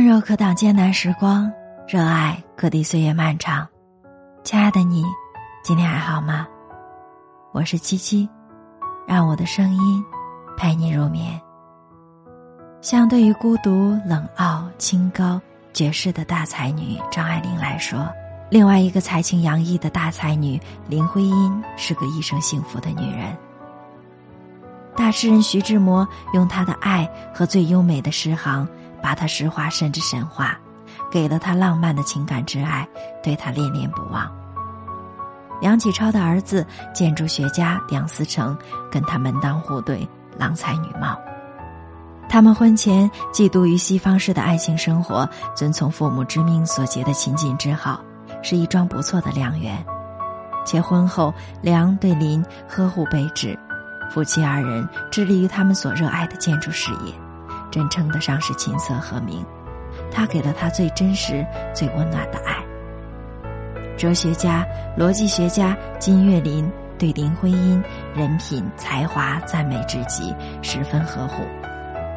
温柔可挡艰难时光，热爱可抵岁月漫长。亲爱的你，今天还好吗？我是七七，让我的声音陪你入眠。相对于孤独、冷傲、清高、绝世的大才女张爱玲来说，另外一个才情洋溢的大才女林徽因是个一生幸福的女人。大诗人徐志摩用他的爱和最优美的诗行。把他诗化甚至神化，给了他浪漫的情感之爱，对他恋恋不忘。梁启超的儿子建筑学家梁思成跟他门当户对，郎才女貌。他们婚前嫉妒于西方式的爱情生活，遵从父母之命所结的秦晋之好，是一桩不错的良缘。且婚后，梁对林呵护备至，夫妻二人致力于他们所热爱的建筑事业。真称得上是琴瑟和鸣，他给了他最真实、最温暖的爱。哲学家、逻辑学家金岳霖对林徽因人品才华赞美至极，十分呵护，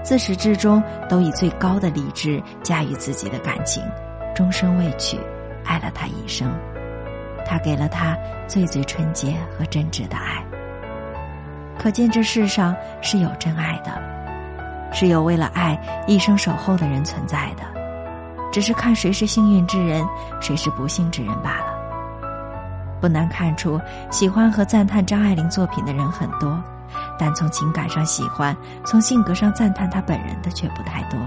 自始至终都以最高的理智驾驭自己的感情，终身未娶，爱了他一生。他给了他最最纯洁和真挚的爱，可见这世上是有真爱的。是有为了爱一生守候的人存在的，只是看谁是幸运之人，谁是不幸之人罢了。不难看出，喜欢和赞叹张爱玲作品的人很多，但从情感上喜欢、从性格上赞叹她本人的却不太多。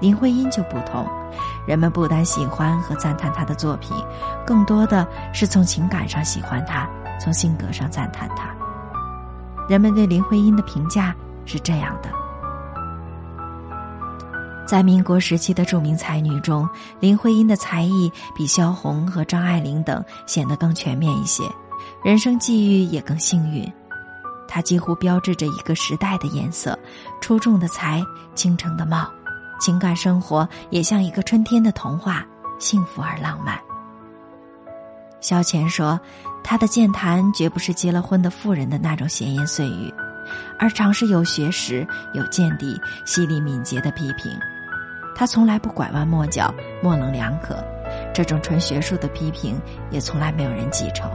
林徽因就不同，人们不单喜欢和赞叹她的作品，更多的是从情感上喜欢她，从性格上赞叹她。人们对林徽因的评价是这样的。在民国时期的著名才女中，林徽因的才艺比萧红和张爱玲等显得更全面一些，人生际遇也更幸运。她几乎标志着一个时代的颜色：出众的才，倾城的貌，情感生活也像一个春天的童话，幸福而浪漫。萧乾说：“她的健谈绝不是结了婚的妇人的那种闲言碎语，而常是有学识、有见地、犀利敏捷的批评。”他从来不拐弯抹角、模棱两可，这种纯学术的批评也从来没有人记仇。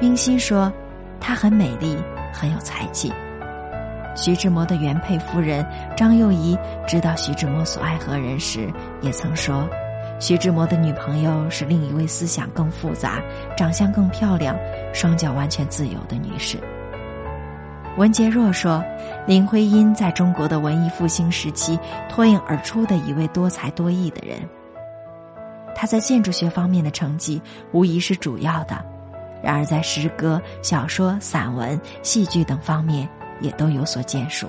冰心说，她很美丽，很有才气。徐志摩的原配夫人张幼仪知道徐志摩所爱何人时，也曾说，徐志摩的女朋友是另一位思想更复杂、长相更漂亮、双脚完全自由的女士。文杰若说，林徽因在中国的文艺复兴时期脱颖而出的一位多才多艺的人。她在建筑学方面的成绩无疑是主要的，然而在诗歌、小说、散文、戏剧等方面也都有所建树。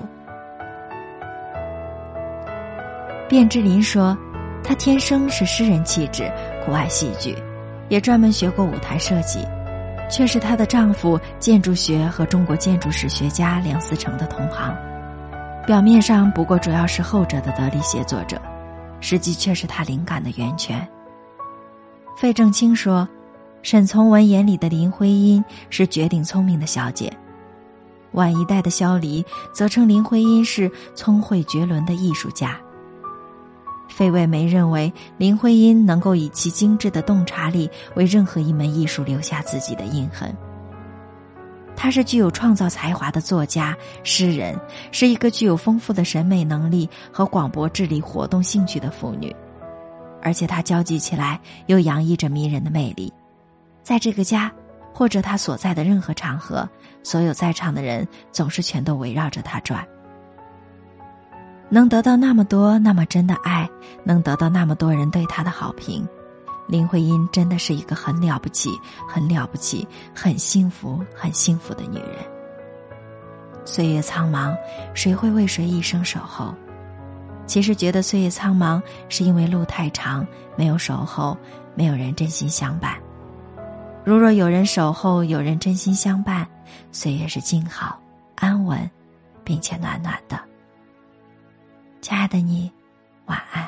卞之琳说，她天生是诗人气质，酷爱戏剧，也专门学过舞台设计。却是她的丈夫建筑学和中国建筑史学家梁思成的同行，表面上不过主要是后者的得力协作者，实际却是他灵感的源泉。费正清说，沈从文眼里的林徽因是绝顶聪明的小姐，晚一代的萧黎则称林徽因是聪慧绝伦的艺术家。费慰梅认为，林徽因能够以其精致的洞察力为任何一门艺术留下自己的印痕。她是具有创造才华的作家、诗人，是一个具有丰富的审美能力和广博智力活动兴趣的妇女，而且她交际起来又洋溢着迷人的魅力。在这个家，或者她所在的任何场合，所有在场的人总是全都围绕着她转。能得到那么多那么真的爱，能得到那么多人对她的好评，林徽因真的是一个很了不起、很了不起、很幸福、很幸福的女人。岁月苍茫，谁会为谁一生守候？其实觉得岁月苍茫，是因为路太长，没有守候，没有人真心相伴。如若有人守候，有人真心相伴，岁月是静好、安稳，并且暖暖的。亲爱的你，晚安。